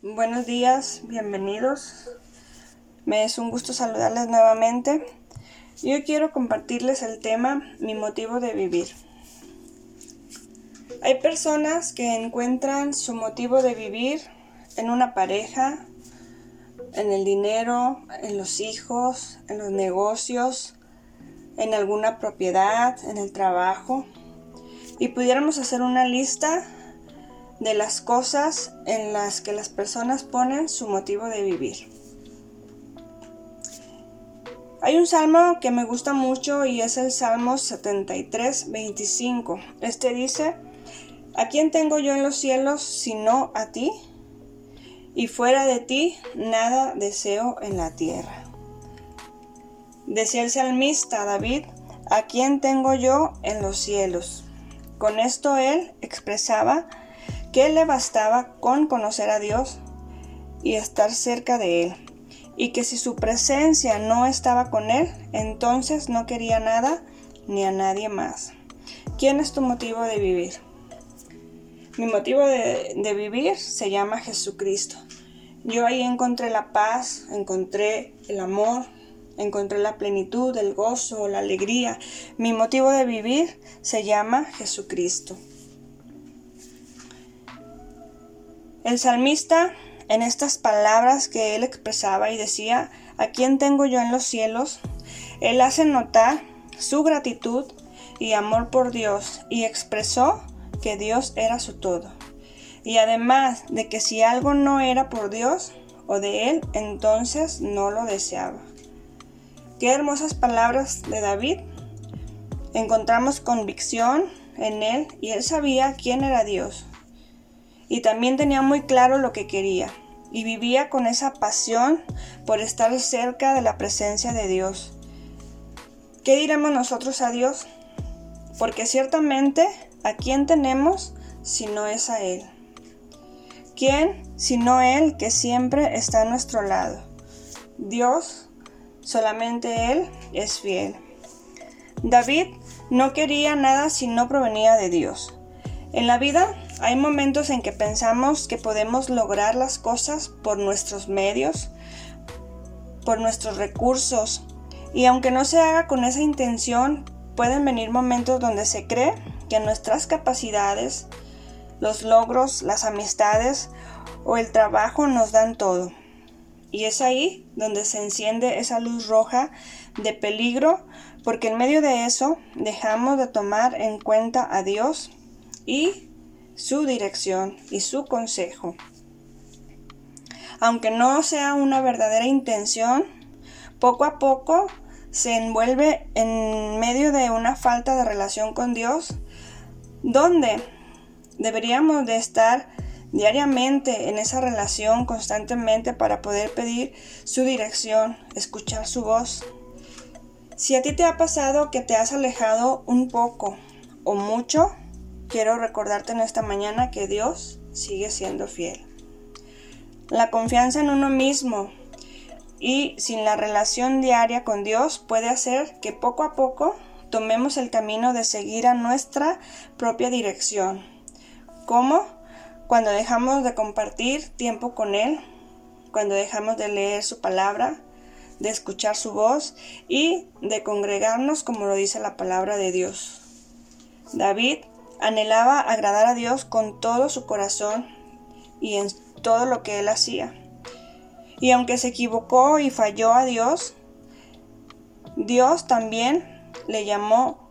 Buenos días, bienvenidos. Me es un gusto saludarles nuevamente. Yo quiero compartirles el tema Mi motivo de vivir. Hay personas que encuentran su motivo de vivir en una pareja, en el dinero, en los hijos, en los negocios, en alguna propiedad, en el trabajo. Y pudiéramos hacer una lista de las cosas en las que las personas ponen su motivo de vivir. Hay un salmo que me gusta mucho y es el Salmo 73, 25. Este dice, ¿a quién tengo yo en los cielos sino a ti? Y fuera de ti nada deseo en la tierra. Decía el salmista David, ¿a quién tengo yo en los cielos? Con esto él expresaba que le bastaba con conocer a Dios y estar cerca de Él, y que si su presencia no estaba con Él, entonces no quería nada ni a nadie más. ¿Quién es tu motivo de vivir? Mi motivo de, de vivir se llama Jesucristo. Yo ahí encontré la paz, encontré el amor, encontré la plenitud, el gozo, la alegría. Mi motivo de vivir se llama Jesucristo. El salmista, en estas palabras que él expresaba y decía, ¿a quién tengo yo en los cielos? Él hace notar su gratitud y amor por Dios y expresó que Dios era su todo. Y además de que si algo no era por Dios o de Él, entonces no lo deseaba. Qué hermosas palabras de David. Encontramos convicción en Él y Él sabía quién era Dios y también tenía muy claro lo que quería y vivía con esa pasión por estar cerca de la presencia de Dios. ¿Qué diremos nosotros a Dios? Porque ciertamente a quién tenemos si no es a Él. ¿Quién sino Él que siempre está a nuestro lado? Dios, solamente Él es fiel. David no quería nada si no provenía de Dios. En la vida hay momentos en que pensamos que podemos lograr las cosas por nuestros medios, por nuestros recursos, y aunque no se haga con esa intención, pueden venir momentos donde se cree que nuestras capacidades, los logros, las amistades o el trabajo nos dan todo. Y es ahí donde se enciende esa luz roja de peligro, porque en medio de eso dejamos de tomar en cuenta a Dios y su dirección y su consejo. Aunque no sea una verdadera intención, poco a poco se envuelve en medio de una falta de relación con Dios, donde deberíamos de estar diariamente en esa relación constantemente para poder pedir su dirección, escuchar su voz. Si a ti te ha pasado que te has alejado un poco o mucho quiero recordarte en esta mañana que Dios sigue siendo fiel. La confianza en uno mismo y sin la relación diaria con Dios puede hacer que poco a poco tomemos el camino de seguir a nuestra propia dirección. ¿Cómo? Cuando dejamos de compartir tiempo con Él, cuando dejamos de leer su palabra, de escuchar su voz y de congregarnos como lo dice la palabra de Dios. David Anhelaba agradar a Dios con todo su corazón y en todo lo que él hacía. Y aunque se equivocó y falló a Dios, Dios también le llamó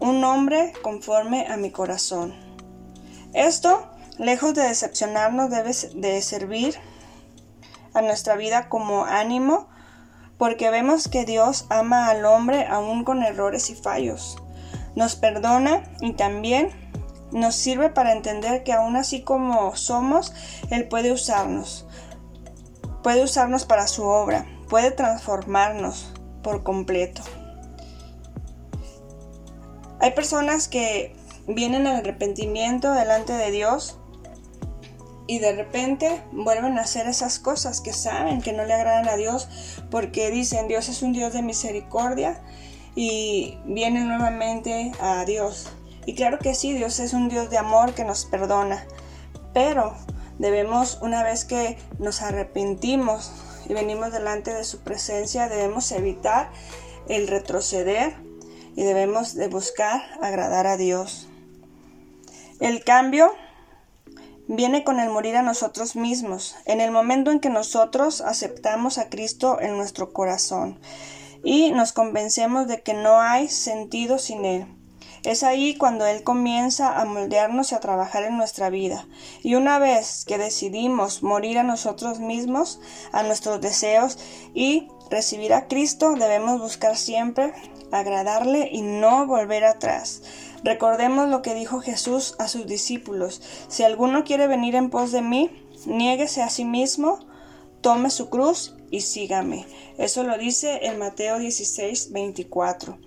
un hombre conforme a mi corazón. Esto, lejos de decepcionarnos, debe de servir a nuestra vida como ánimo, porque vemos que Dios ama al hombre aún con errores y fallos nos perdona y también nos sirve para entender que aún así como somos, Él puede usarnos. Puede usarnos para su obra, puede transformarnos por completo. Hay personas que vienen al arrepentimiento delante de Dios y de repente vuelven a hacer esas cosas que saben que no le agradan a Dios porque dicen Dios es un Dios de misericordia y viene nuevamente a Dios. Y claro que sí, Dios es un Dios de amor que nos perdona, pero Debemos, una vez que nos arrepentimos y venimos delante de su presencia, debemos evitar el retroceder y debemos de buscar agradar a Dios. El cambio viene con el morir a nosotros mismos, en el momento en que nosotros aceptamos a Cristo en nuestro corazón y nos convencemos de que no hay sentido sin Él. Es ahí cuando Él comienza a moldearnos y a trabajar en nuestra vida. Y una vez que decidimos morir a nosotros mismos, a nuestros deseos y recibir a Cristo, debemos buscar siempre agradarle y no volver atrás. Recordemos lo que dijo Jesús a sus discípulos. Si alguno quiere venir en pos de mí, niéguese a sí mismo, tome su cruz y sígame. Eso lo dice en Mateo 16, 24.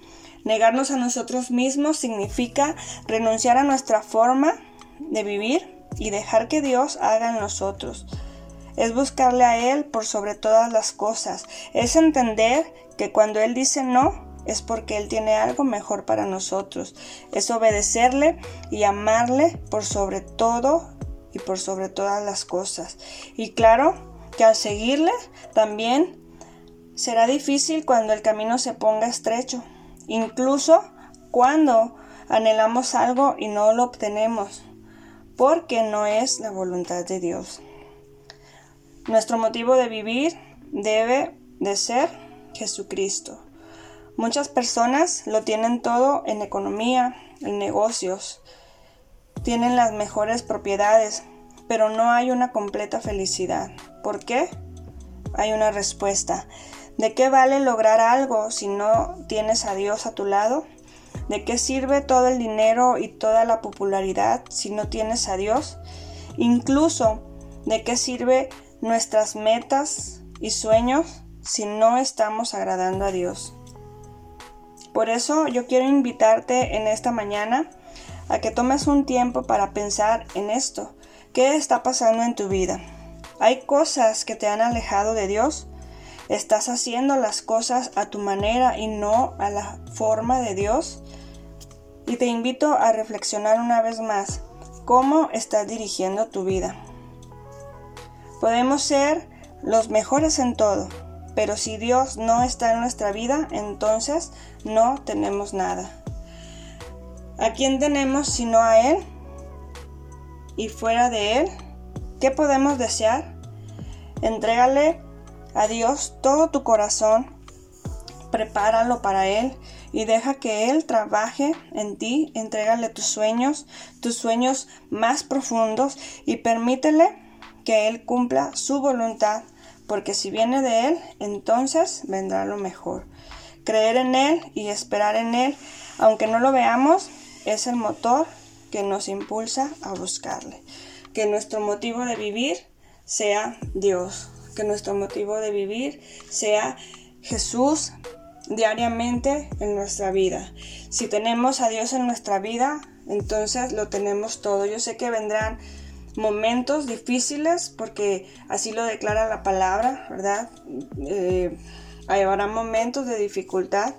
Negarnos a nosotros mismos significa renunciar a nuestra forma de vivir y dejar que Dios haga en nosotros. Es buscarle a Él por sobre todas las cosas. Es entender que cuando Él dice no, es porque Él tiene algo mejor para nosotros. Es obedecerle y amarle por sobre todo y por sobre todas las cosas. Y claro que al seguirle también será difícil cuando el camino se ponga estrecho incluso cuando anhelamos algo y no lo obtenemos, porque no es la voluntad de Dios. Nuestro motivo de vivir debe de ser Jesucristo. Muchas personas lo tienen todo en economía, en negocios, tienen las mejores propiedades, pero no hay una completa felicidad. ¿Por qué? Hay una respuesta. ¿De qué vale lograr algo si no tienes a Dios a tu lado? ¿De qué sirve todo el dinero y toda la popularidad si no tienes a Dios? Incluso, ¿de qué sirve nuestras metas y sueños si no estamos agradando a Dios? Por eso yo quiero invitarte en esta mañana a que tomes un tiempo para pensar en esto. ¿Qué está pasando en tu vida? ¿Hay cosas que te han alejado de Dios? ¿Estás haciendo las cosas a tu manera y no a la forma de Dios? Y te invito a reflexionar una vez más cómo estás dirigiendo tu vida. Podemos ser los mejores en todo, pero si Dios no está en nuestra vida, entonces no tenemos nada. ¿A quién tenemos sino a Él? Y fuera de Él, ¿qué podemos desear? Entrégale a Dios todo tu corazón, prepáralo para Él y deja que Él trabaje en ti, entrégale tus sueños, tus sueños más profundos y permítele que Él cumpla su voluntad, porque si viene de Él, entonces vendrá lo mejor. Creer en Él y esperar en Él, aunque no lo veamos, es el motor que nos impulsa a buscarle. Que nuestro motivo de vivir sea Dios que nuestro motivo de vivir sea Jesús diariamente en nuestra vida. Si tenemos a Dios en nuestra vida, entonces lo tenemos todo. Yo sé que vendrán momentos difíciles porque así lo declara la palabra, ¿verdad? Eh, habrá momentos de dificultad,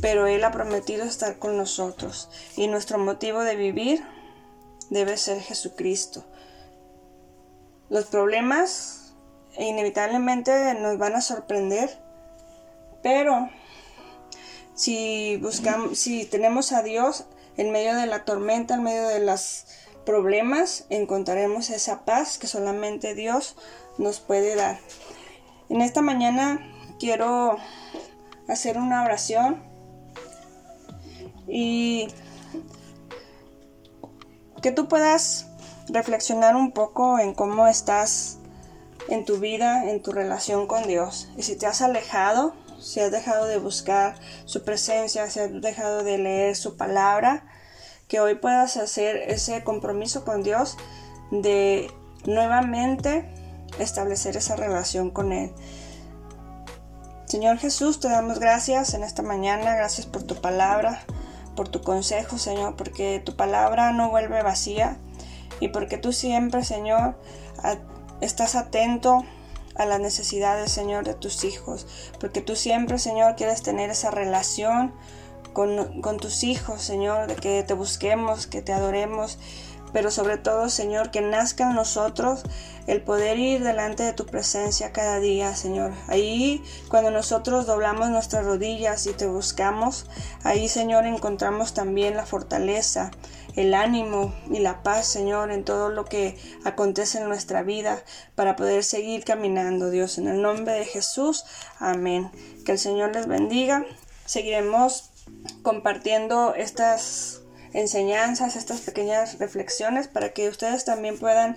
pero Él ha prometido estar con nosotros y nuestro motivo de vivir debe ser Jesucristo. Los problemas inevitablemente nos van a sorprender, pero si buscamos, si tenemos a Dios en medio de la tormenta, en medio de los problemas, encontraremos esa paz que solamente Dios nos puede dar. En esta mañana quiero hacer una oración y que tú puedas reflexionar un poco en cómo estás en tu vida, en tu relación con Dios. Y si te has alejado, si has dejado de buscar su presencia, si has dejado de leer su palabra, que hoy puedas hacer ese compromiso con Dios de nuevamente establecer esa relación con Él. Señor Jesús, te damos gracias en esta mañana, gracias por tu palabra, por tu consejo, Señor, porque tu palabra no vuelve vacía y porque tú siempre, Señor, estás atento a las necesidades, Señor, de tus hijos, porque tú siempre, Señor, quieres tener esa relación con, tus hijos, Señor, de que te busquemos, que te adoremos, pero sobre todo, Señor, que nazca en nosotros el poder ir delante de tu presencia cada día, Señor. Ahí, cuando nosotros doblamos nuestras rodillas y te buscamos, ahí, Señor, encontramos también la fortaleza, el ánimo y la paz, Señor, en todo lo que acontece en nuestra vida para poder seguir caminando, Dios. En el nombre de Jesús, amén. Que el Señor les bendiga. Seguiremos compartiendo estas enseñanzas, estas pequeñas reflexiones para que ustedes también puedan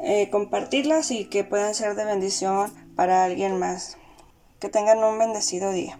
eh, compartirlas y que puedan ser de bendición para alguien más. Que tengan un bendecido día.